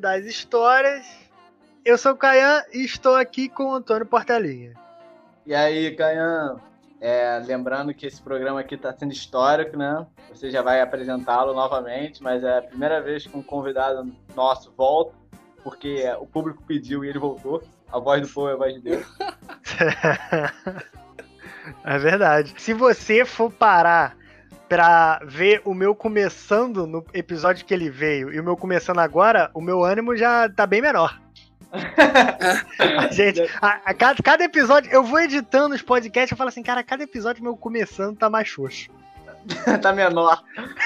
das Histórias. Eu sou o Caian e estou aqui com o Antônio Portelinha. E aí, Caian? É, lembrando que esse programa aqui está sendo histórico, né? Você já vai apresentá-lo novamente, mas é a primeira vez que um convidado nosso volta, porque o público pediu e ele voltou. A voz do povo é a voz de Deus. é verdade. Se você for parar pra ver o meu começando no episódio que ele veio e o meu começando agora, o meu ânimo já tá bem menor. gente, a, a cada, cada, episódio, eu vou editando os podcasts, eu falo assim, cara, cada episódio meu começando tá mais xoxo. tá menor.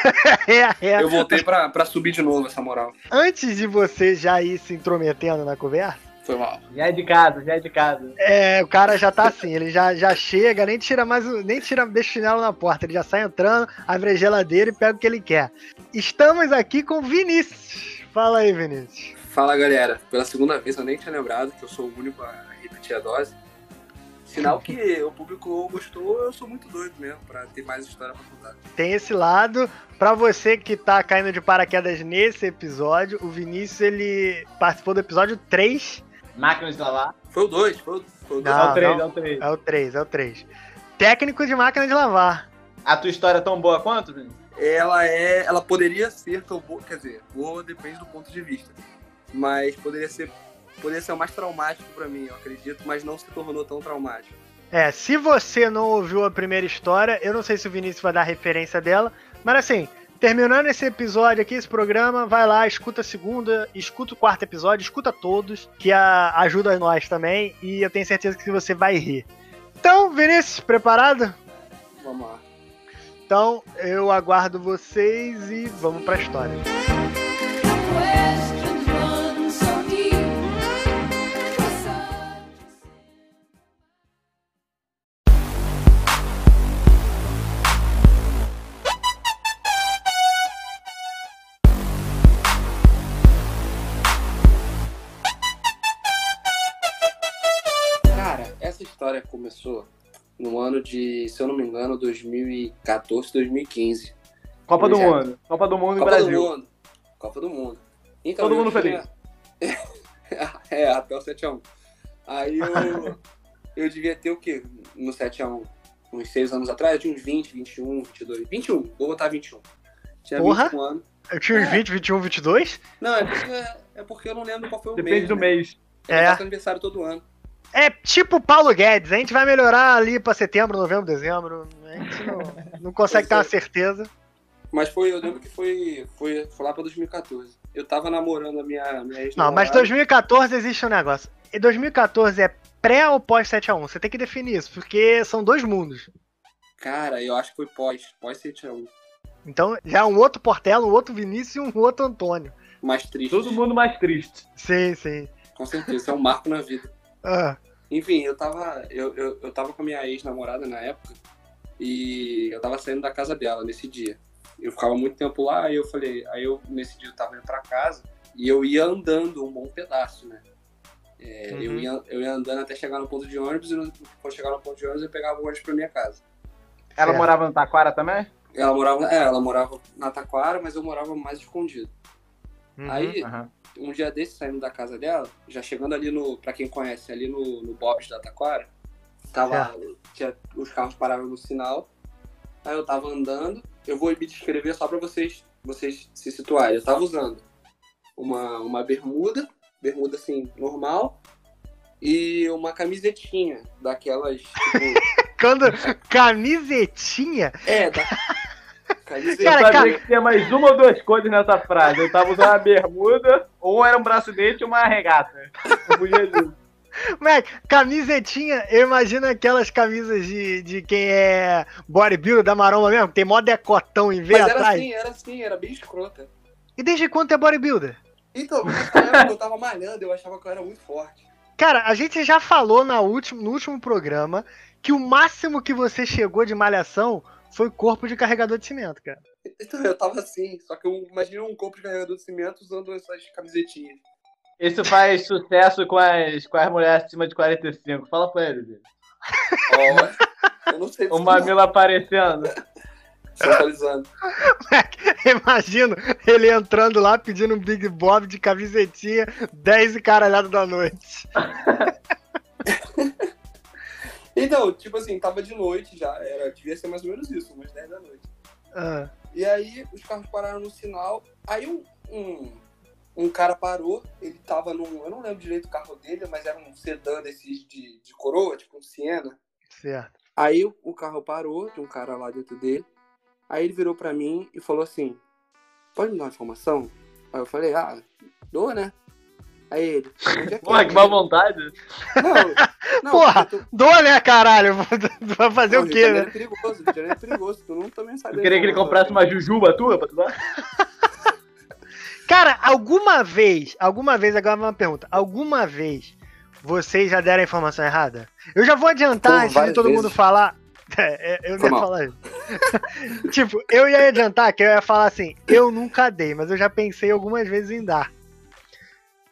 é, é. Eu voltei pra, pra subir de novo essa moral. Antes de você já ir se intrometendo na conversa, foi mal. Já é de casa, já é de casa. É, o cara já tá assim, ele já, já chega, nem tira mais, nem tira, deixa o chinelo na porta, ele já sai entrando, abre a geladeira e pega o que ele quer. Estamos aqui com Vinícius. Fala aí, Vinícius. Fala galera, pela segunda vez eu nem tinha lembrado que eu sou o único a repetir a dose. Sinal que o público gostou, eu sou muito doido mesmo para ter mais história pra contar. Tem esse lado. Para você que tá caindo de paraquedas nesse episódio, o Vinícius ele participou do episódio 3. Máquinas de lavar? Foi o 2, foi o 2. é o 3, é o 3. É o 3, é o 3. Técnico de máquina de lavar. A tua história é tão boa quanto, Vinícius? Ela é. Ela poderia ser tão boa. Quer dizer, boa depende do ponto de vista mas poderia ser poderia ser o mais traumático para mim, eu acredito, mas não se tornou tão traumático. É, se você não ouviu a primeira história, eu não sei se o Vinícius vai dar referência dela, mas assim, terminando esse episódio aqui, esse programa, vai lá, escuta a segunda, escuta o quarto episódio, escuta todos, que a, ajuda nós também, e eu tenho certeza que você vai rir. Então, Vinícius, preparado? Vamos lá. Então, eu aguardo vocês e vamos para a história. história começou no ano de, se eu não me engano, 2014, 2015. Copa do Mundo. Copa do Mundo Copa Brasil. Do mundo. Copa do Mundo. Então, Todo mundo tinha... feliz. é, até o 7x1. Aí eu, eu devia ter o quê? No 7x1? Uns 6 anos atrás? Eu tinha uns 20, 21, 22. 21. Vou botar 21. Tinha Porra? 21 anos. Eu tinha uns é. 20, 21, 22? Não, é porque, é porque eu não lembro qual foi o Depende mês. Depende do né? mês. Eu é. faço aniversário todo ano. É tipo Paulo Guedes, a gente vai melhorar ali para setembro, novembro, dezembro. A gente não, não consegue ter uma certeza. Mas foi, eu lembro que foi, foi, foi lá pra 2014. Eu tava namorando a minha, minha ex Não, mas 2014 existe um negócio. E 2014 é pré ou pós 7x1? Você tem que definir isso, porque são dois mundos. Cara, eu acho que foi pós, pós 7x1. Então já é um outro Portela, um outro Vinícius e um outro Antônio. Mais triste. Todo mundo mais triste. Sim, sim. Com certeza, é um marco na vida. Ah. Enfim, eu tava, eu, eu, eu tava com a minha ex-namorada na época e eu tava saindo da casa dela nesse dia. Eu ficava muito tempo lá e eu falei, aí eu nesse dia eu tava indo pra casa e eu ia andando um bom pedaço, né? É, uhum. eu, ia, eu ia andando até chegar no ponto de ônibus e quando chegar no ponto de ônibus eu pegava o ônibus pra minha casa. Ela é. morava no Taquara também? Ela morava, é, ela morava na Taquara, mas eu morava mais escondido. Uhum, aí, uhum um dia desse, saindo da casa dela, já chegando ali no, pra quem conhece, ali no, no Bob's da Taquara, tava, tinha, os carros paravam no sinal, aí eu tava andando, eu vou me descrever só pra vocês, vocês se situarem. Eu tava usando uma, uma bermuda, bermuda assim, normal, e uma camisetinha daquelas. Tipo... Quando. Camisetinha? É, da, Camiseta. Cara, eu sabia cara... que tinha mais uma ou duas coisas nessa frase. Eu tava usando uma bermuda, ou era um braço dente ou uma regata. Moleque, camisetinha, eu imagino aquelas camisas de, de quem é bodybuilder da maromba mesmo, que tem mó decotão em ver Mas era atrás. assim, era assim, era bem escrota. E desde quando é bodybuilder? Então, eu tava malhando, eu achava que eu era muito forte. Cara, a gente já falou na último, no último programa que o máximo que você chegou de malhação foi corpo de carregador de cimento, cara. Então, eu tava assim, só que eu imagino um corpo de carregador de cimento usando essas camisetinhas. Isso faz sucesso com as, com as mulheres acima de 45. Fala pra ele, velho. Oh, eu não sei O mamilo aparecendo. Centralizando. Imagino ele entrando lá pedindo um Big Bob de camisetinha, 10 e caralhado da noite. então, tipo assim, tava de noite já, era, devia ser mais ou menos isso, umas 10 da noite. Ah. E aí os carros pararam no sinal, aí um, um, um, cara parou, ele tava num, eu não lembro direito o carro dele, mas era um sedã desses de, de coroa, tipo um Siena. Certo. Aí o carro parou, de um cara lá dentro dele, Aí ele virou para mim e falou assim: Pode me dar uma informação? Aí eu falei: Ah, dou, né? Aí ele. É Porra, é? que má vontade. Não, não Porra, tô... dou, né, caralho? Vai fazer não, o quê, né? É perigoso, o é perigoso. Tu não também sabe. Eu queria que ele comprasse uma jujuba tua pra tu dar? Cara, alguma vez, alguma vez, agora uma pergunta. Alguma vez vocês já deram a informação errada? Eu já vou adiantar, antes de todo vezes. mundo falar. É, é, eu não ia falar isso. tipo, eu ia adiantar que eu ia falar assim, eu nunca dei, mas eu já pensei algumas vezes em dar.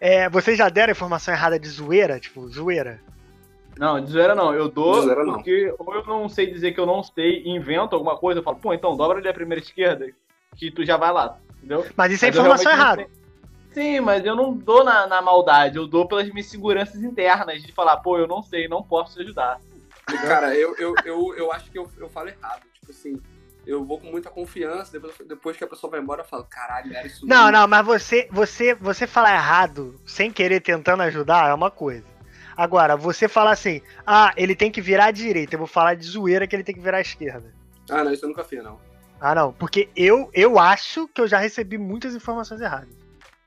É, vocês já deram informação errada de zoeira? Tipo, zoeira? Não, de zoeira não. Eu dou porque não. ou eu não sei dizer que eu não sei invento alguma coisa, eu falo, pô, então dobra ali a primeira esquerda, que tu já vai lá, entendeu? Mas isso é mas informação errada. Sim, mas eu não dou na, na maldade, eu dou pelas minhas seguranças internas, de falar, pô, eu não sei, não posso te ajudar. Cara, eu, eu, eu, eu acho que eu, eu falo errado. Tipo assim, eu vou com muita confiança, depois, depois que a pessoa vai embora, eu falo, caralho, era isso. Não, mesmo. não, mas você, você, você falar errado sem querer tentando ajudar é uma coisa. Agora, você falar assim, ah, ele tem que virar à direita, eu vou falar de zoeira que ele tem que virar à esquerda. Ah, não, isso eu nunca fiz, não. Ah, não, porque eu, eu acho que eu já recebi muitas informações erradas.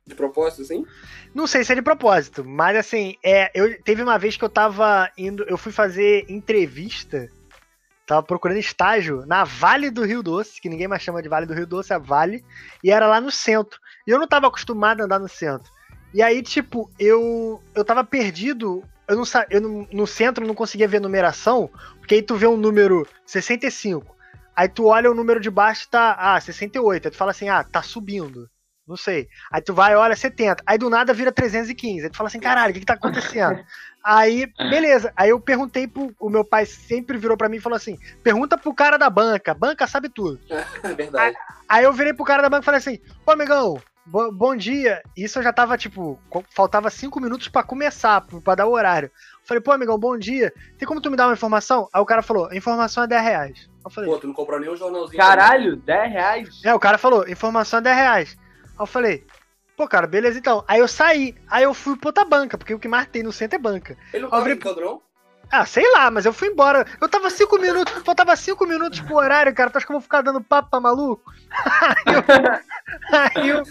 De propósito, assim? Não sei se é de propósito, mas assim, é, eu teve uma vez que eu tava indo, eu fui fazer entrevista, tava procurando estágio na Vale do Rio Doce, que ninguém mais chama de Vale do Rio Doce, é Vale, e era lá no centro. E eu não tava acostumado a andar no centro. E aí, tipo, eu eu tava perdido, eu não eu não, no centro não conseguia ver numeração, porque aí tu vê um número 65. Aí tu olha o número de baixo tá, ah, 68. Aí tu fala assim: "Ah, tá subindo". Não sei. Aí tu vai, olha, 70. Aí do nada vira 315. Aí tu fala assim, caralho, o que, que tá acontecendo? Aí, beleza. Aí eu perguntei pro. O meu pai sempre virou para mim e falou assim: pergunta pro cara da banca. Banca sabe tudo. É verdade. Aí, aí eu virei pro cara da banca e falei assim: Ô, amigão, bo bom dia. Isso eu já tava, tipo, faltava cinco minutos para começar, para dar o horário. Falei, pô, amigão, bom dia. Tem como tu me dar uma informação? Aí o cara falou: informação é 10 reais. Eu falei, pô, tu não comprou nem um jornalzinho. Caralho, 10 reais? É, o cara falou: informação é 10 reais. Aí eu falei, pô, cara, beleza então. Aí eu saí, aí eu fui pra outra banca, porque o que mais tem no centro é banca. Ele não tava padrão? Ah, sei lá, mas eu fui embora. Eu tava cinco minutos, faltava cinco minutos pro horário, cara. Tu acha que eu vou ficar dando papo pra maluco? Aí eu, aí, eu,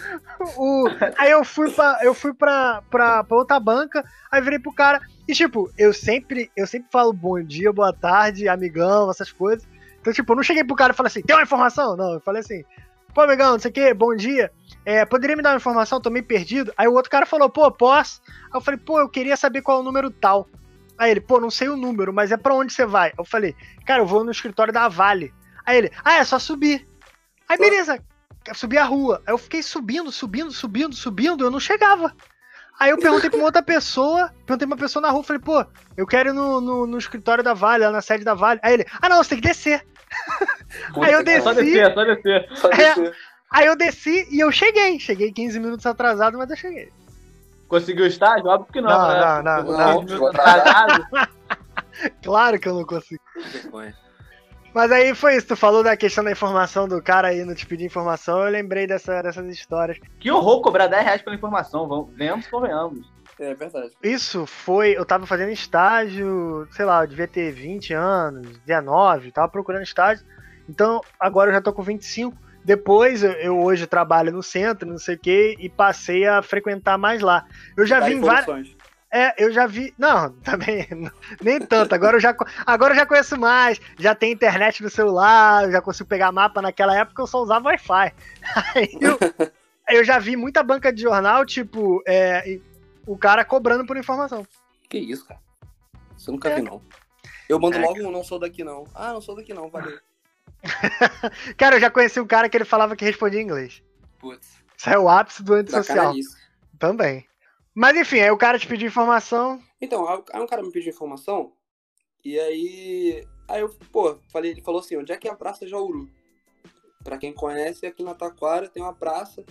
o, aí eu fui, pra, eu fui pra, pra, pra outra banca, aí virei pro cara. E tipo, eu sempre, eu sempre falo bom dia, boa tarde, amigão, essas coisas. Então, tipo, eu não cheguei pro cara e falei assim, tem uma informação? Não, eu falei assim, pô, amigão, não sei o que, bom dia é, poderia me dar uma informação? Tô meio perdido. Aí o outro cara falou, pô, posso? Aí eu falei, pô, eu queria saber qual é o número tal. Aí ele, pô, não sei o número, mas é pra onde você vai? Eu falei, cara, eu vou no escritório da Vale. Aí ele, ah, é só subir. Aí beleza, subir a rua. Aí eu fiquei subindo, subindo, subindo, subindo, eu não chegava. Aí eu perguntei pra uma outra pessoa, perguntei pra uma pessoa na rua, falei, pô, eu quero ir no, no, no escritório da Vale, lá na sede da Vale. Aí ele, ah não, você tem que descer. aí eu desci. Só descer, só descer. Só descer. É, Aí eu desci e eu cheguei. Cheguei 15 minutos atrasado, mas eu cheguei. Conseguiu estágio? Óbvio que não. Não, né? não, não. não, atrasado. claro que eu não consegui. Mas aí foi isso, tu falou da questão da informação do cara aí não te pedir informação, eu lembrei dessa, dessas histórias. Que horror cobrar 10 reais pela informação, vamos, venhamos, convenhamos. É verdade. Isso foi, eu tava fazendo estágio, sei lá, eu devia ter 20 anos, 19, tava procurando estágio. Então agora eu já tô com 25. Depois eu hoje trabalho no centro, não sei o quê, e passei a frequentar mais lá. Eu já vi várias. É, eu já vi. Não, também. Nem tanto. Agora eu, já, agora eu já conheço mais. Já tem internet no celular, já consigo pegar mapa. Naquela época eu só usava Wi-Fi. Aí eu, eu já vi muita banca de jornal, tipo, é, o cara cobrando por informação. Que isso, cara? Você nunca é. vi, não. Eu mando é, logo um não sou daqui, não. Ah, não sou daqui, não, valeu. cara, eu já conheci um cara que ele falava que respondia em inglês. Putz. Isso é o ápice do antissocial. Também. Mas enfim, aí o cara te pediu informação. Então, aí um cara me pediu informação, e aí. Aí eu, pô, falei, ele falou assim, onde é que é a Praça Jauru? pra quem conhece, aqui na Taquara tem uma praça.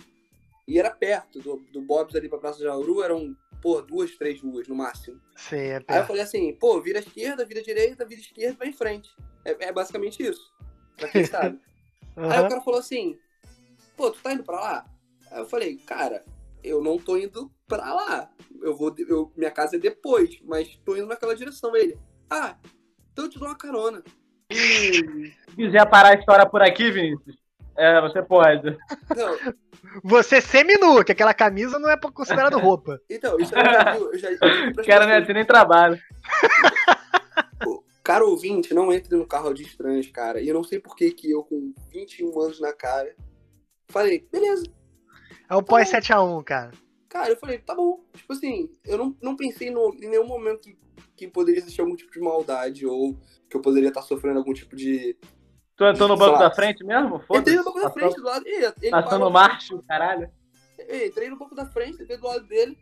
E era perto do, do Bob's ali pra Praça Jauru, eram, pô, duas, três ruas no máximo. Sim, é perto. Aí eu falei assim, pô, vira esquerda, vira direita, vira esquerda, vai em frente. É, é basicamente isso. Pra quem sabe. uhum. Aí o cara falou assim, pô, tu tá indo pra lá? Aí eu falei, cara, eu não tô indo pra lá. Eu vou, eu, minha casa é depois, mas tô indo naquela direção. Ele, ah, então eu te dou uma carona. Se quiser parar a história por aqui, Vinícius, é, você pode. Não. Você seminu, que aquela camisa não é considerado roupa. Então, isso eu já digo, eu já, eu cara não é assim nem trabalho. Cara ouvinte, não entre no carro de estranhos, cara. E eu não sei por que que eu, com 21 anos na cara, falei, beleza. É o tá pós 7x1, cara. Cara, eu falei, tá bom. Tipo assim, eu não, não pensei no, em nenhum momento que, que poderia existir algum tipo de maldade ou que eu poderia estar sofrendo algum tipo de. Tu entrou no banco da frente mesmo? Entrei no banco da frente, do lado. Ele, ele Passando marcha, caralho. Eu entrei no banco da frente, entrei do lado dele.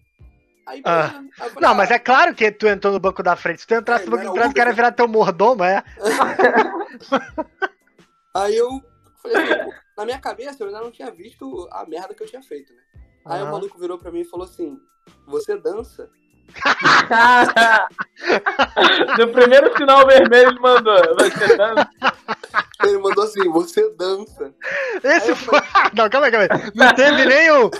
Aí, ah. aí falei, não, ah, mas é claro que tu entrou no banco da frente. Se tu entrasse é, no banco de trás, o cara ia virar teu mordomo, é? aí eu falei assim, na minha cabeça eu ainda não tinha visto a merda que eu tinha feito, né? Aí uhum. o maluco virou pra mim e falou assim: Você dança? no primeiro sinal vermelho ele mandou. Você dança? Ele mandou assim, você dança. Esse foi. Falei... Não, calma aí, calma aí. Não teve nem o.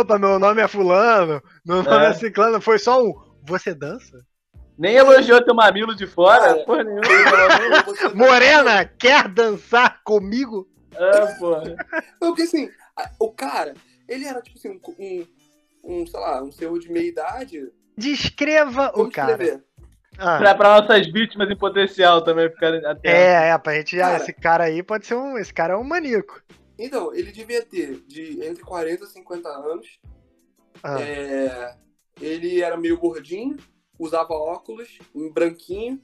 Opa, meu nome é Fulano. Meu nome é, é Ciclano. Foi só um. Você dança? Nem elogiou teu mamilo de fora. Ah, porra nenhuma. Morena, quer dançar comigo? Ah, porra. Porque assim, o cara, ele era tipo assim, um, um, sei lá, um senhor de meia idade Descreva Vamos o cara. Escrever. Ah. Pra, pra, nossas vítimas em potencial também ficarem É, é, pra gente. Cara, esse cara aí pode ser um. Esse cara é um maníaco. Então, ele devia ter de entre 40 e 50 anos. Ah. É, ele era meio gordinho, usava óculos, um branquinho,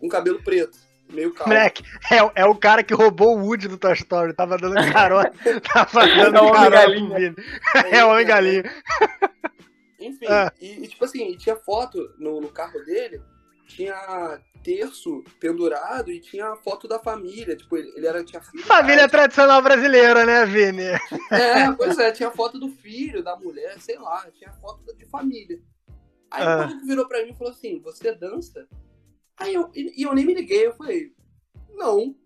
um cabelo preto. Meio calmo. Moleque, é, é o cara que roubou o Woody do Toy Story. Tava dando carona. tava dando é carona. É, é o Homem Galinha. Enfim, ah. e, e, tipo assim, tinha foto no, no carro dele, tinha terço pendurado e tinha a foto da família. Tipo, ele, ele era, tinha filho. Família tradicional brasileira, né, Vini? É, pois é, tinha foto do filho, da mulher, sei lá, tinha foto de família. Aí ah. o maluco virou pra mim e falou assim: Você dança? Aí eu, e, eu nem me liguei, eu falei, não.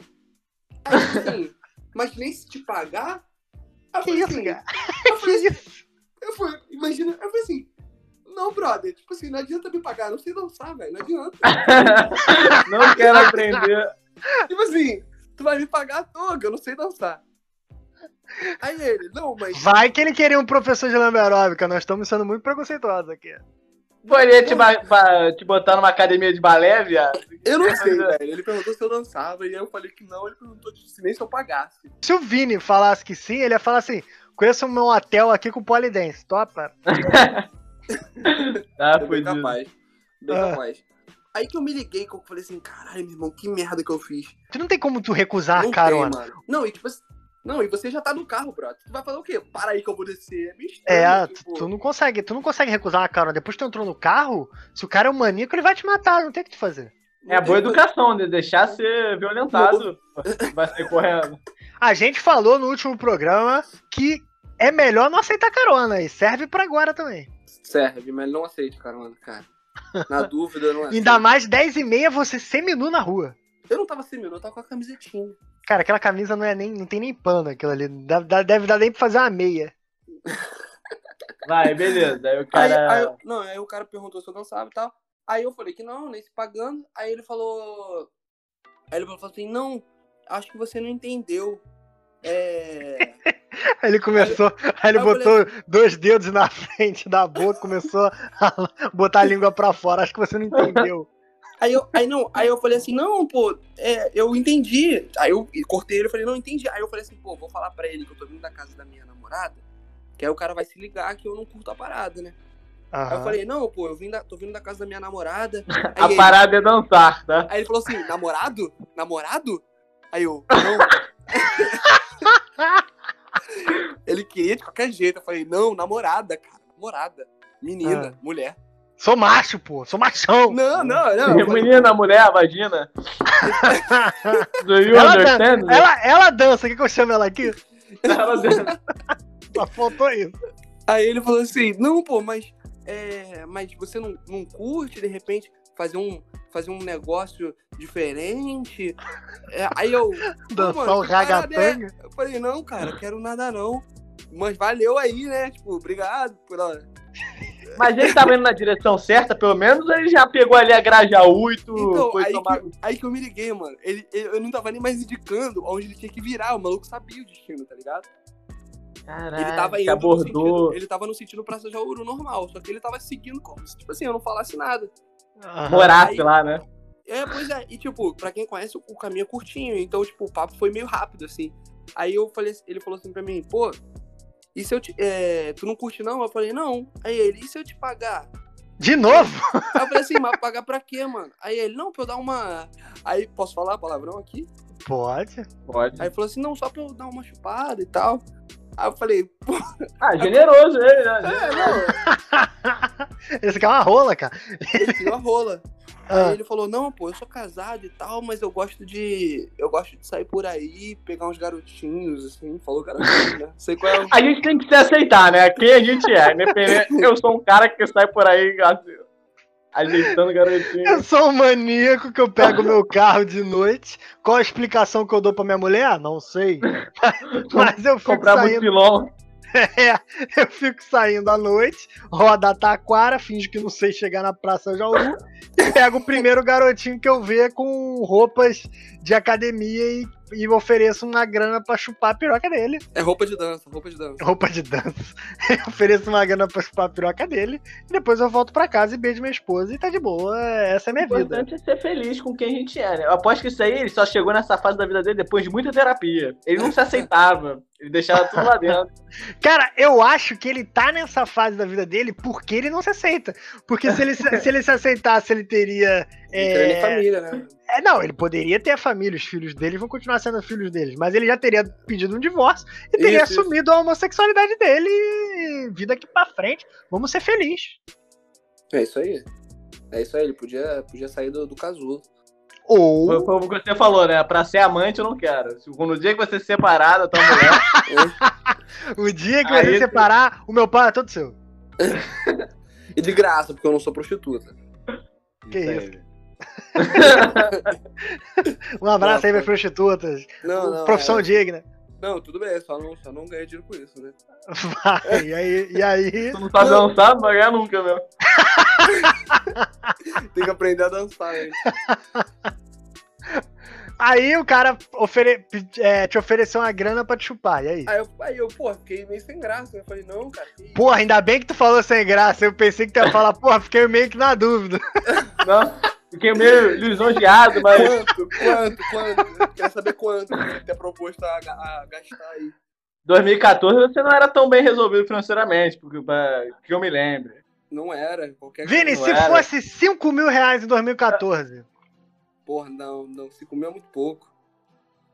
Aí assim, mas nem se te pagar. Eu que falei, isso, assim, cara? Eu falei, eu falei, imagina, eu falei assim, não, brother, tipo assim, não adianta me pagar, não sei dançar, velho, não adianta. não quero aprender. Tipo assim, tu vai me pagar à toa, eu não sei dançar. Aí ele, não, mas. Vai que ele queria um professor de lambe aeróbica, nós estamos sendo muito preconceituosos aqui. Poderia te, te botar numa academia de balé, viado? Eu não sei, velho. Ele perguntou se eu dançava e eu falei que não. Ele perguntou se nem se eu pagasse. Se o Vini falasse que sim, ele ia falar assim: Conheço um meu hotel aqui com polidense, topa? tá, foi capaz. Bem ah. capaz. Aí que eu me liguei, que eu falei assim, caralho, meu irmão, que merda que eu fiz. Tu não tem como tu recusar não a carona. Tem, mano. Não, e tipo assim, não, e você já tá no carro, bro. Tu vai fazer o quê? Para aí que eu vou descer. É meio estranho, É, tipo... tu não consegue, tu não consegue recusar a carona. Depois que tu entrou no carro, se o cara é um maníaco, ele vai te matar, não tem o que tu fazer. É a boa educação, de deixar ser violentado. vai sair correndo. A gente falou no último programa que é melhor não aceitar carona e serve para agora também. Serve, mas não aceite carona, cara. Na dúvida, não aceito. Ainda mais 10 e meia você seminu na rua. Eu não tava seminu, eu tava com a camisetinha. Cara, aquela camisa não é nem, não tem nem pano aquilo ali. Deve, deve dar nem pra fazer uma meia. Vai, beleza. Aí o cara. Aí, aí, não, aí o cara perguntou se eu dançava e tal. Aí eu falei que não, nem se pagando. Aí ele falou. Aí ele falou assim: não, acho que você não entendeu. É. Aí ele começou, aí, aí ele botou falei... dois dedos na frente da boca, começou a botar a língua pra fora. Acho que você não entendeu. Aí eu, aí não, aí eu falei assim, não, pô, é, eu entendi. Aí eu cortei ele e falei, não, entendi. Aí eu falei assim, pô, vou falar pra ele que eu tô vindo da casa da minha namorada, que aí o cara vai se ligar que eu não curto a parada, né? Aham. Aí eu falei, não, pô, eu vim da, tô vindo da casa da minha namorada. a ele, parada é dançar, tá? Aí ele falou assim, namorado? Namorado? Aí eu, não. Ele queria de qualquer jeito. Eu falei, não, namorada, cara. Namorada. Menina, ah. mulher. Sou macho, pô. Sou machão. Não, não, não. Menina, mulher, vagina. Do you ela understand? Dan ela, ela dança, o que, que eu chamo ela aqui? Ela dança. Só faltou isso. Aí ele falou assim, não, pô, mas, é, mas você não, não curte, de repente, fazer um, fazer um negócio diferente? É, aí eu... Dançar o ragatanga? Eu falei, não, cara, quero nada não. Mas valeu aí, né? Tipo, obrigado pela mas ele tava indo na direção certa, pelo menos, ou ele já pegou ali a Grajaú e tu então, aí, tomar... que, aí que eu me liguei, mano. Ele, ele, eu não tava nem mais indicando onde ele tinha que virar. O maluco sabia o destino, tá ligado? Caraca, ele tava indo abordou. Sentido, ele tava no sentido Praça Jauru normal, só que ele tava seguindo como se, tipo assim, eu não falasse nada. Uhum. Morasse lá, né? É, pois é. E, tipo, pra quem conhece, o caminho é curtinho. Então, tipo, o papo foi meio rápido, assim. Aí eu falei, ele falou assim pra mim, pô, e se eu te. É, tu não curte, não? Eu falei, não. Aí ele, e se eu te pagar? De novo? Aí eu falei assim, mas pagar pra quê, mano? Aí ele, não, pra eu dar uma. Aí, posso falar palavrão aqui? Pode. Pode. Aí falou assim, não, só pra eu dar uma chupada e tal. Aí eu falei, pô. Ah, generoso ele, né? É, não. Esse aqui é uma rola, cara. Ele queria uma rola. Ah. Aí ele falou, não, pô, eu sou casado e tal, mas eu gosto de. Eu gosto de sair por aí, pegar uns garotinhos, assim, falou garotinho, né? Sei qual é o... A gente tem que se aceitar, né? Quem a gente é, independente. eu sou um cara que sai por aí assim, ajeitando garotinho. Eu sou um maníaco que eu pego meu carro de noite. Qual a explicação que eu dou pra minha mulher? Ah, não sei. Mas eu fico Comprar saindo... Mutilon. É, eu fico saindo à noite, roda a taquara, finge que não sei chegar na Praça Jauru e pego o primeiro garotinho que eu ver com roupas de academia e, e ofereço uma grana pra chupar a piroca dele. É roupa de dança, roupa de dança. Roupa de dança. Eu ofereço uma grana pra chupar a piroca dele e depois eu volto pra casa e beijo minha esposa e tá de boa. Essa é a minha vida. O importante é ser feliz com quem a gente é, né? Eu aposto que isso aí ele só chegou nessa fase da vida dele depois de muita terapia. Ele não se aceitava. Ele deixava tudo lá dentro. Cara, eu acho que ele tá nessa fase da vida dele porque ele não se aceita. Porque se ele se, ele se aceitasse, ele teria. É... família, né? É, não, ele poderia ter a família, os filhos dele vão continuar sendo filhos deles, mas ele já teria pedido um divórcio e teria isso, assumido isso. a homossexualidade dele e vida aqui pra frente. Vamos ser felizes. É isso aí. É isso aí, ele podia, podia sair do, do casulo. Ou. Foi como você falou, né? Pra ser amante eu não quero. No dia que você se separar da tua mulher. o dia que você se separar, o meu pai é todo seu. e de graça, porque eu não sou prostituta. Que isso? isso? Um abraço não, aí, minhas prostitutas. Não, não, Profissão é... digna. Não, tudo bem, só não, só não ganha dinheiro com isso, né? Vai, e aí? E aí? Tu não sabe dançar, não vai ganhar nunca, meu. Tem que aprender a dançar, hein? Aí o cara ofere... é, te ofereceu uma grana pra te chupar, e aí? Aí eu, aí eu pô, fiquei meio sem graça. Eu falei, não, cara. Que... Porra, ainda bem que tu falou sem graça. Eu pensei que tu ia falar, porra, fiquei meio que na dúvida. Não, fiquei meio lisonjeado, mas. Quanto, quanto, quanto? Quero saber quanto você tem proposto a, a gastar aí. 2014 você não era tão bem resolvido financeiramente, porque, que eu me lembre. Não era. Qualquer Vini, se era. fosse 5 mil reais em 2014. Porra, não, não. 5 mil é muito pouco.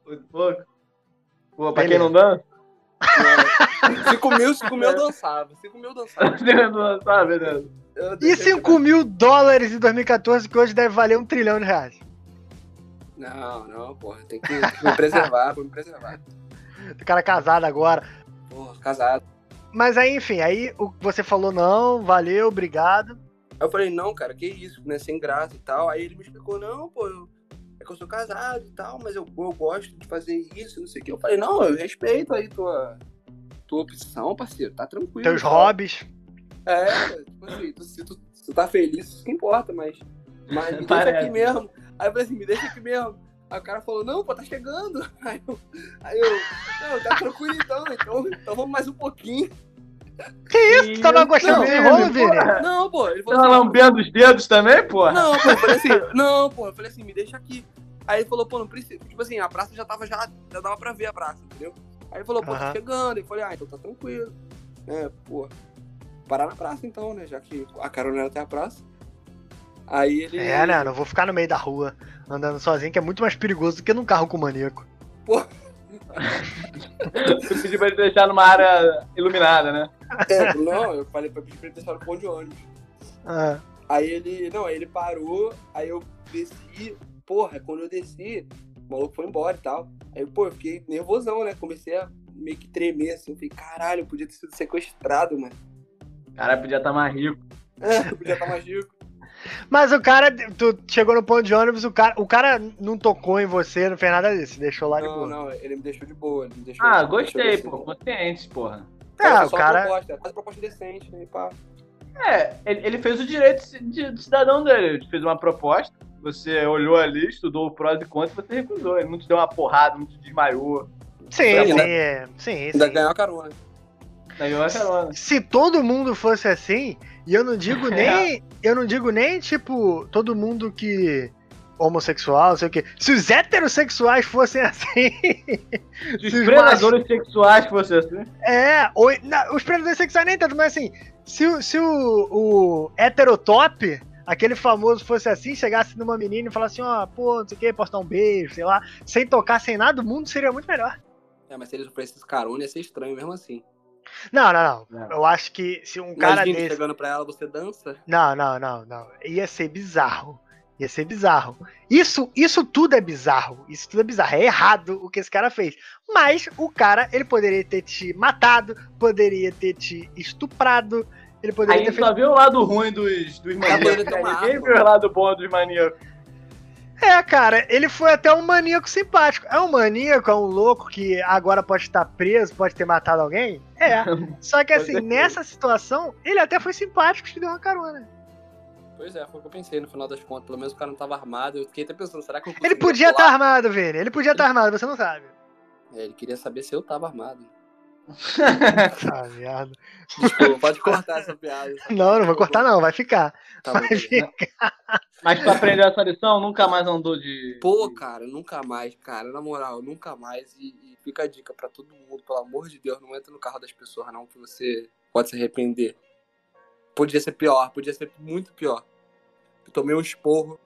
Muito pouco? Pô, pra quem não dança? 5 mil, 5 mil eu dançava. 5 mil eu dançava. 5 mil dançava, beleza. E 5 mil dólares em 2014, que hoje deve valer um trilhão de reais? Não, não, porra. Tem que, me preservar, vou me preservar. O cara casado agora. Porra, casado. Mas aí, enfim, aí você falou não, valeu, obrigado. Aí eu falei, não, cara, que isso, né? Sem graça e tal. Aí ele me explicou, não, pô, eu, é que eu sou casado e tal, mas eu, eu gosto de fazer isso, não sei o que. Eu falei, não, eu respeito aí tua, tua opção, parceiro, tá tranquilo. Teus hobbies. É, tipo assim, tu, se tu, tu tá feliz, isso que importa, mas, mas me deixa aqui mesmo. Aí eu falei assim, me deixa aqui mesmo. Aí o cara falou, não, pô, tá chegando. Aí eu, aí eu não, tá tranquilo então, então, então vamos mais um pouquinho. Que isso? Tu tava gostando desse rolo, Vini? Não, pô. Ele falou Tava assim, lambendo os dedos também, pô? Não, pô, eu falei assim, não, pô, eu falei assim, me deixa aqui. Aí ele falou, pô, não precisa. Tipo assim, a praça já tava, já, já dava pra ver a praça, entendeu? Aí ele falou, pô, tá chegando. Eu falei, ah, então tá tranquilo. É, pô, parar na praça então, né? Já que a carona era até a praça. Aí ele. É, né? Não vou ficar no meio da rua andando sozinho, que é muito mais perigoso do que num carro com maníaco. Pô. Você pediu pra ele deixar numa área iluminada, né? É, não, eu falei pra pedir pra ele deixar no ponto de ônibus. Ah. Aí ele. Não, aí ele parou, aí eu desci, porra, quando eu desci, o maluco foi embora e tal. Aí, pô, eu fiquei nervosão, né? Comecei a meio que tremer assim. Eu falei, caralho, eu podia ter sido sequestrado, mano. Cara, podia estar tá mais rico. É, podia estar tá mais rico. Mas o cara, tu chegou no ponto de ônibus, o cara, o cara não tocou em você, não fez nada disso, deixou lá não, de boa. Não, não, ele me deixou de boa. Me deixou, ah, gostei, pô, consciente, porra. É, é o cara. Proposta, quase proposta decente, né, pá. É, ele, ele, fez o direito de, de, cidadão dele. Ele fez uma proposta, você olhou ali, estudou o prós e contras e você recusou. Ele não te deu uma porrada, não te desmaiou. Sim, sim, é. sim, Ainda carona. Ganhou a carona. Se todo mundo fosse assim, e eu não digo nem. eu não digo nem, tipo, todo mundo que. homossexual, não sei o quê. Se os heterossexuais fossem assim. se os predadores machos... sexuais fossem assim. É, ou, não, os predadores sexuais nem tanto, mas assim, se, se o, o heterotop aquele famoso fosse assim, chegasse numa menina e falasse assim, ó, oh, pô, não sei o que, posso dar um beijo, sei lá, sem tocar, sem nada, o mundo seria muito melhor. É, mas se eles oferecessem carona ia ser estranho mesmo assim. Não, não, não. É. Eu acho que se um cara Imagina desse... chegando pra ela, você dança? Não, não, não, não. Ia ser bizarro. Ia ser bizarro. Isso, isso tudo é bizarro. Isso tudo é bizarro. É errado o que esse cara fez. Mas o cara, ele poderia ter te matado, poderia ter te estuprado. Ele poderia Aí ter só viu o lado ruim dos, dos maníacos. Ninguém viu o lado bom dos maníacos. É, cara, ele foi até um maníaco simpático. É um maníaco, é um louco que agora pode estar preso, pode ter matado alguém? É. Só que assim, nessa situação, ele até foi simpático, te deu uma carona. Pois é, foi o que eu pensei no final das contas. Pelo menos o cara não tava armado. Eu fiquei até pensando, será que eu Ele podia estar tá armado, Vini. Ele podia estar tá armado, você não sabe. É, ele queria saber se eu tava armado. ah, merda. Desculpa, pode cortar essa piada. Não, não vou cortar não, vai ficar. Tá vai bom, ficar. Mas tu aprendeu essa lição, nunca mais andou de. Pô, cara, nunca mais, cara. Na moral, nunca mais. E, e, fica a dica pra todo mundo, pelo amor de Deus, não entra no carro das pessoas, não, que você pode se arrepender. Podia ser pior, podia ser muito pior. Eu tomei um esporro.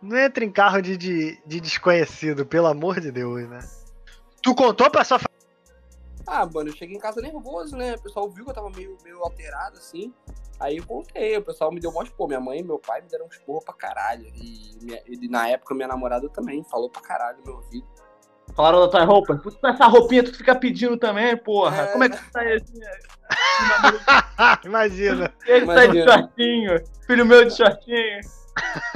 Não entra em carro de, de, de desconhecido, pelo amor de Deus, né? Tu contou pra sua ah, mano, eu cheguei em casa nervoso, né? O pessoal viu que eu tava meio, meio alterado, assim. Aí eu contei, o pessoal me deu mó expor. Minha mãe e meu pai me deram um expor pra caralho. E, minha, e, na época minha namorada também falou pra caralho no meu ouvido. Falaram da tua roupa? Puta, essa roupinha tu fica pedindo também, porra. É... Como é que tu tá aí assim? Imagina. Ele Imagina. tá de shortinho. Filho meu de shortinho.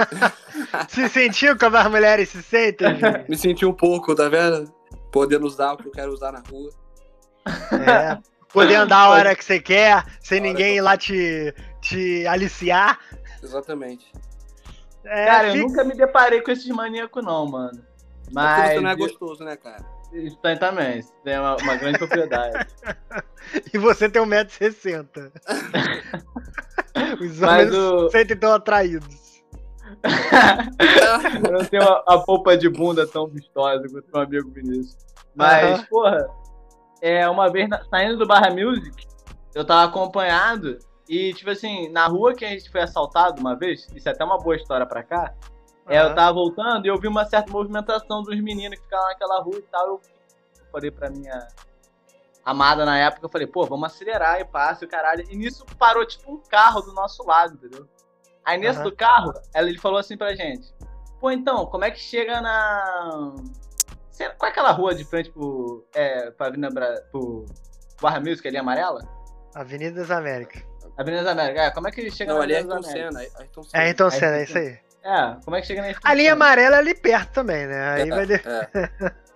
se sentiu como as mulheres se sentem? Me senti um pouco, tá vendo? Podendo usar o que eu quero usar na rua. É. Poder andar a hora que você quer, sem ninguém ir lá te, te aliciar. Exatamente. É, cara, eu nunca me deparei com esses maníacos, não, mano. Mas. Porque você não é gostoso, né, cara? Isso tem também, isso tem uma, uma grande propriedade. e você tem 1,60m. Os homens o... sentem tão atraídos. eu não tenho a, a polpa de bunda tão vistosa quanto meu amigo Vinícius. Mas, uhum. porra, é, uma vez na, saindo do Barra Music, eu tava acompanhado e, tipo assim, na rua que a gente foi assaltado uma vez, isso é até uma boa história pra cá, uhum. é, eu tava voltando e eu vi uma certa movimentação dos meninos que ficavam naquela rua e tal. Eu falei pra minha amada na época, eu falei, pô, vamos acelerar e passe o caralho. E nisso parou, tipo, um carro do nosso lado, entendeu? Aí nesse uhum. do carro, ele falou assim pra gente, pô, então, como é que chega na qual é aquela rua de frente pro, é, pra Avenida Bra... pro Barra Music ali amarela? Avenida das Américas. Avenida das Américas. É, como é que chega Não, ali é Ayrton Senna. Ayrton Senna. É Ayrton Senna, é isso aí. É, como é que chega na A linha amarela é ali perto também, né? Aí é, vai. É.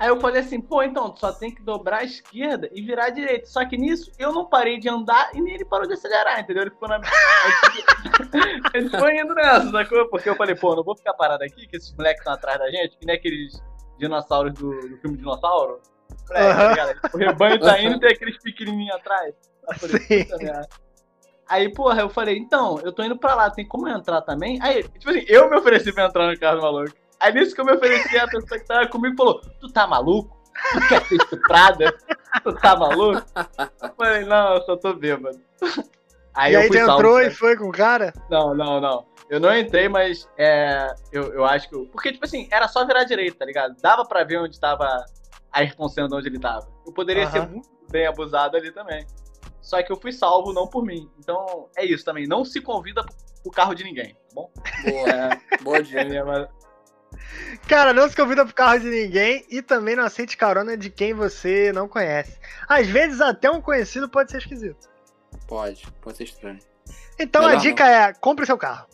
Aí eu falei assim, pô, então, tu só tem que dobrar a esquerda e virar a direita. Só que nisso eu não parei de andar e nem ele parou de acelerar, entendeu? Ele ficou na. ele foi indo nessa, sacou? Porque eu falei, pô, não vou ficar parado aqui, que esses moleques estão atrás da gente, que nem aqueles dinossauros do, do filme Dinossauro. É, tá o rebanho tá indo e tem aqueles pequenininhos atrás. Aí, porra, eu falei, então, eu tô indo pra lá, tem como eu entrar também? Aí, tipo assim, eu me ofereci pra entrar no carro maluco. Aí nisso que eu me ofereci, a pessoa que tava comigo falou, tu tá maluco? Tu quer ser estuprada? tu tá maluco? Eu falei, não, eu só tô bêbado. Aí e aí entrou salvo, e foi com o cara? Não, não, não. Eu não entrei, mas é, eu, eu acho que. Eu, porque, tipo assim, era só virar direita, tá ligado? Dava pra ver onde tava Ayrton Senna, onde ele tava. Eu poderia uhum. ser muito bem abusado ali também. Só que eu fui salvo não por mim. Então é isso também. Não se convida pro carro de ninguém, tá bom? Boa, é. Boa dia. É, Cara, não se convida pro carro de ninguém e também não aceite carona de quem você não conhece. Às vezes até um conhecido pode ser esquisito. Pode, pode ser estranho. Então Melhor a dica não. é, compre seu carro.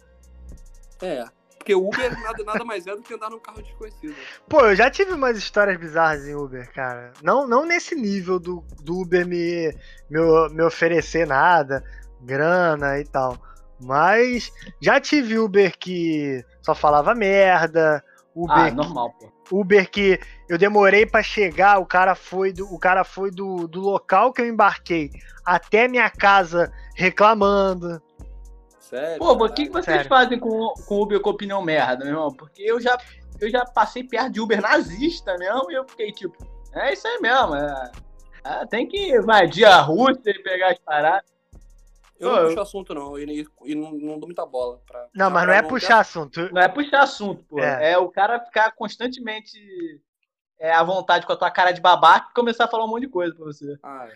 É, porque Uber nada, nada mais é do que andar num carro desconhecido. Pô, eu já tive umas histórias bizarras em Uber, cara. Não, não nesse nível do, do Uber me, me, me oferecer nada, grana e tal. Mas já tive Uber que só falava merda. Uber ah, normal, pô. Uber que eu demorei para chegar, o cara foi do, o cara foi do, do local que eu embarquei até minha casa reclamando. Sério? Pô, o que, que vocês Sério? fazem com, com Uber com opinião merda, meu irmão? Porque eu já, eu já passei perto de Uber nazista mesmo e eu fiquei tipo, é isso aí mesmo. É, é, tem que invadir a Rússia e pegar as paradas. Eu não puxo assunto, não, e, e não, não, dou muita bola. Pra, não, mas não é puxar assunto. Não é puxar assunto, pô. É, é o cara ficar constantemente é, à vontade com a tua cara de babaca e começar a falar um monte de coisa pra você. Ah,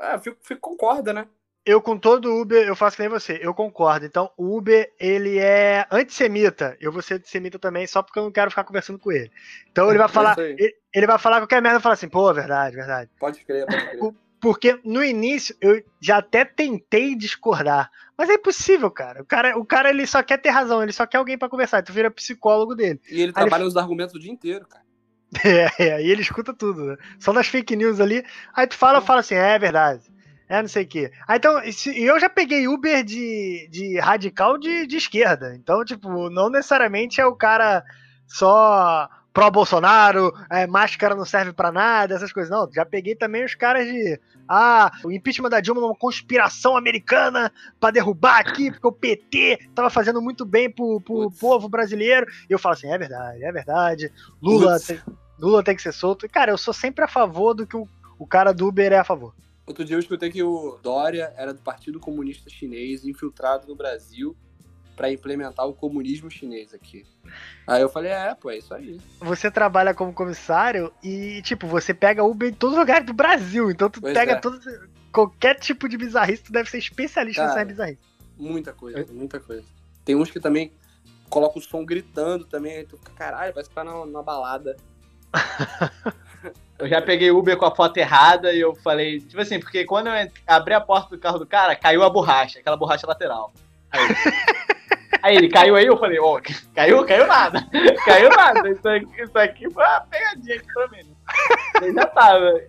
é, é fico, fico, concorda, né? Eu, com todo Uber, eu faço que nem você, eu concordo. Então, o Uber, ele é antissemita. Eu vou ser antissemita também, só porque eu não quero ficar conversando com ele. Então, ele vai falar. Ele, ele, vai falar qualquer merda e falar assim, pô, verdade, verdade. Pode crer, pode crer. Porque no início eu já até tentei discordar, mas é impossível, cara. O cara, o cara ele só quer ter razão, ele só quer alguém para conversar. Tu vira psicólogo dele. E ele trabalha ele... os argumentos o dia inteiro, cara. É, é, e ele escuta tudo, né? Só nas fake news ali. Aí tu fala, fala assim, é, é verdade. É, não sei o quê. Aí, então, e eu já peguei Uber de, de radical de, de esquerda. Então, tipo, não necessariamente é o cara só pró-Bolsonaro, é, máscara não serve para nada, essas coisas. Não, já peguei também os caras de. Ah, o impeachment da Dilma é uma conspiração americana para derrubar aqui, porque o PT tava fazendo muito bem pro, pro povo brasileiro. E eu falo assim: é verdade, é verdade. Lula, tem, Lula tem que ser solto. E, cara, eu sou sempre a favor do que o, o cara do Uber é a favor. Outro dia eu escutei que o Dória era do Partido Comunista Chinês, infiltrado no Brasil para implementar o comunismo chinês aqui. Aí eu falei, é, pô, é isso aí. Você trabalha como comissário e, tipo, você pega Uber em todos os lugares do Brasil. Então tu pois pega é. todo, qualquer tipo de bizarrice, tu deve ser especialista Cara, nessa bizarrice. Muita coisa, muita coisa. Tem uns que também colocam o som gritando também, aí tu fica, caralho, parece que tá na, na balada. eu já peguei Uber com a foto errada e eu falei, tipo assim, porque quando eu abri a porta do carro do cara, caiu a borracha, aquela borracha lateral. Aí, Aí ele caiu aí, eu falei, ó, oh, caiu, caiu nada. Caiu nada. Isso aqui, isso aqui foi uma pegadinha aqui pra mim. Ele já tava.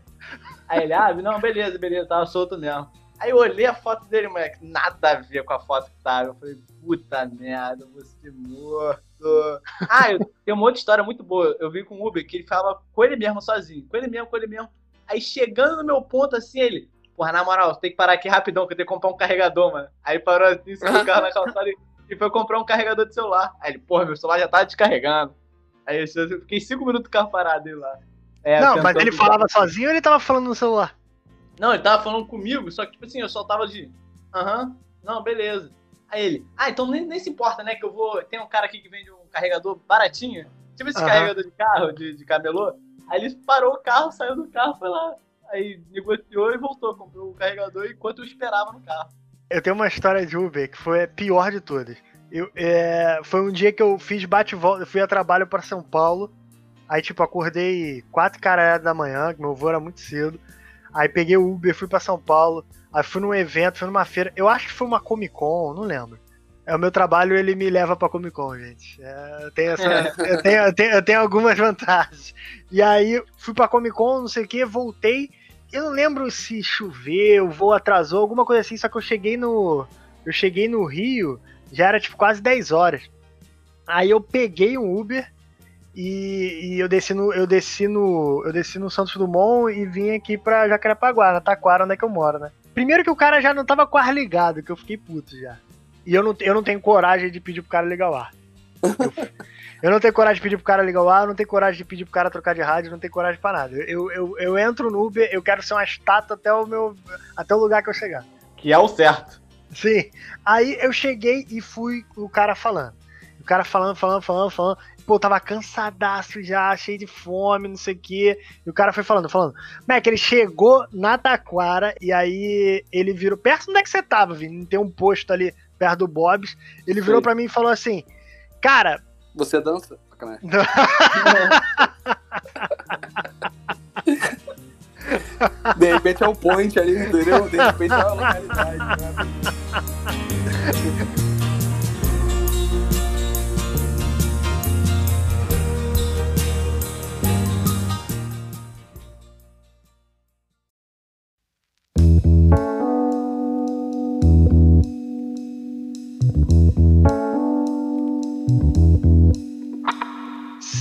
Aí ele, ah, não, beleza, beleza, tava solto mesmo. Aí eu olhei a foto dele, moleque, nada a ver com a foto que tava. Eu falei, puta merda, você morto. Ah, eu, tem uma outra história muito boa. Eu vi com o Uber que ele falava com ele mesmo sozinho. Com ele mesmo, com ele mesmo. Aí chegando no meu ponto assim, ele, porra, na moral, tem que parar aqui rapidão, que eu tenho que comprar um carregador, mano. Aí parou assim, se o carro na calçada e e foi comprar um carregador de celular. Aí ele, porra, meu celular já tá descarregando. Aí eu fiquei cinco minutos do carro parado lá. É, não, mas ele falava sozinho ou ele tava falando no celular? Não, ele tava falando comigo, só que, tipo assim, eu só tava de. Aham, não, beleza. Aí ele, ah, então nem, nem se importa, né? Que eu vou. Tem um cara aqui que vende um carregador baratinho. Tipo esse uhum. carregador de carro, de, de camelô. Aí ele parou o carro, saiu do carro, foi lá. Aí negociou e voltou, comprou o carregador enquanto eu esperava no carro. Eu tenho uma história de Uber que foi a pior de todas. Eu, é, foi um dia que eu fiz bate-volta, fui a trabalho para São Paulo. Aí, tipo, acordei quatro caras da manhã, que meu voo era muito cedo. Aí peguei o Uber, fui para São Paulo. Aí fui num evento, fui numa feira. Eu acho que foi uma Comic Con, não lembro. É o meu trabalho, ele me leva pra Comic Con, gente. É, eu, tenho essa, eu, tenho, eu, tenho, eu tenho algumas vantagens. E aí fui pra Comic Con, não sei o que, voltei eu não lembro se choveu, o voo atrasou, alguma coisa assim, só que eu cheguei no. Eu cheguei no Rio, já era tipo quase 10 horas. Aí eu peguei um Uber e, e eu desci no. Eu desci no. Eu desci no Santos Dumont e vim aqui pra Jacarepaguá, na Taquara, onde é que eu moro, né? Primeiro que o cara já não tava com ar ligado, que eu fiquei puto já. E eu não, eu não tenho coragem de pedir pro cara ligar o ar. Eu, eu não tenho coragem de pedir pro cara ligar o ar, não tenho coragem de pedir pro cara trocar de rádio, não tenho coragem pra nada. Eu, eu, eu entro no Uber, eu quero ser uma estátua até o meu. até o lugar que eu chegar. Que é o certo. Sim. Aí eu cheguei e fui o cara falando. O cara falando, falando, falando, falando. Pô, eu tava cansadaço já, cheio de fome, não sei o quê. E o cara foi falando, falando. Mac, ele chegou na Taquara e aí ele virou. Perto onde é que você tava, Vini? Tem um posto ali perto do Bob's. Ele virou para mim e falou assim: Cara, você dança? sacanagem. De repente é um point ali, entendeu? De repente é uma localidade. Né?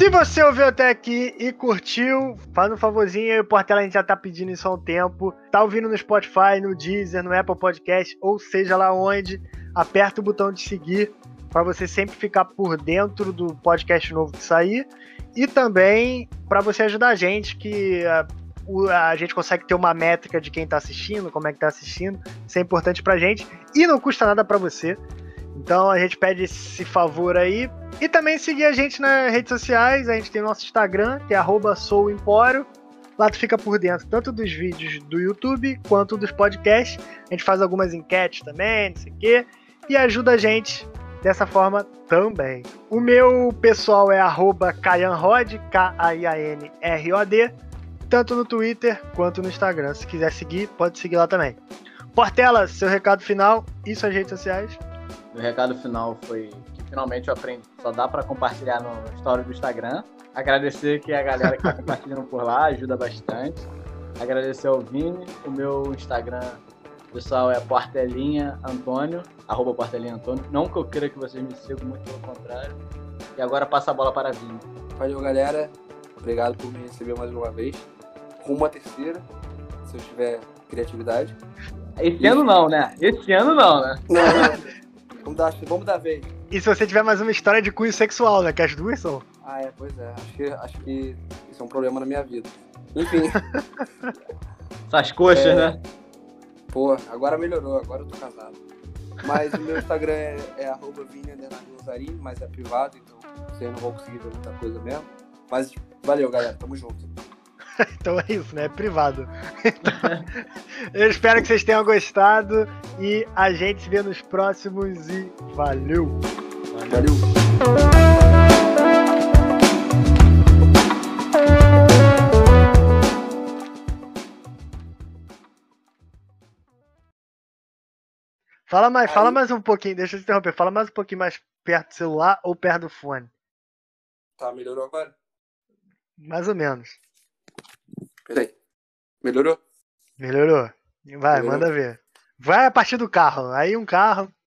Se você ouviu até aqui e curtiu, faz um favorzinho aí, o Portela a gente já tá pedindo isso há um tempo. Tá ouvindo no Spotify, no Deezer, no Apple Podcast, ou seja lá onde, aperta o botão de seguir para você sempre ficar por dentro do podcast novo que sair. E também para você ajudar a gente, que a, a, gente consegue ter uma métrica de quem tá assistindo, como é que tá assistindo. Isso é importante pra gente e não custa nada para você. Então a gente pede esse favor aí. E também seguir a gente nas redes sociais. A gente tem o nosso Instagram, que é souempório. Lá tu fica por dentro tanto dos vídeos do YouTube quanto dos podcasts. A gente faz algumas enquetes também, não sei o quê. E ajuda a gente dessa forma também. O meu pessoal é @kaianrod, K-A-I-A-N-R-O-D, tanto no Twitter quanto no Instagram. Se quiser seguir, pode seguir lá também. Portela, seu recado final e suas redes sociais. O recado final foi que finalmente eu aprendi. Só dá para compartilhar no story do Instagram. Agradecer que a galera que tá compartilhando por lá ajuda bastante. Agradecer ao Vini. O meu Instagram pessoal é Portelinha Antônio, arroba Portelinha Antônio. Não que eu queira que vocês me sigam, muito pelo contrário. E agora passa a bola para Vini. Valeu, galera. Obrigado por me receber mais uma vez. Rumo a terceira, se eu tiver criatividade. Esse e... ano não, né? Esse ano não, né? Não, não. Vamos dar, vamos dar vez. E se você tiver mais uma história de cunho sexual, né? Que as duas são. Ah, é, pois é. Acho que, acho que isso é um problema na minha vida. Enfim. Essas coxas, é... né? Pô, agora melhorou, agora eu tô casado. Mas o meu Instagram é, é mas é privado, então vocês não vão conseguir ver muita coisa mesmo. Mas valeu, galera. Tamo junto. então é isso, né? É privado. Então, eu espero que vocês tenham gostado e a gente se vê nos próximos e valeu! Valeu! Fala mais, Aí... fala mais um pouquinho, deixa eu te interromper. Fala mais um pouquinho mais perto do celular ou perto do fone. Tá, melhorou agora? Mais ou menos. Peraí. Melhorou? Melhorou. Vai, Melhorou. manda ver. Vai a partir do carro. Aí um carro.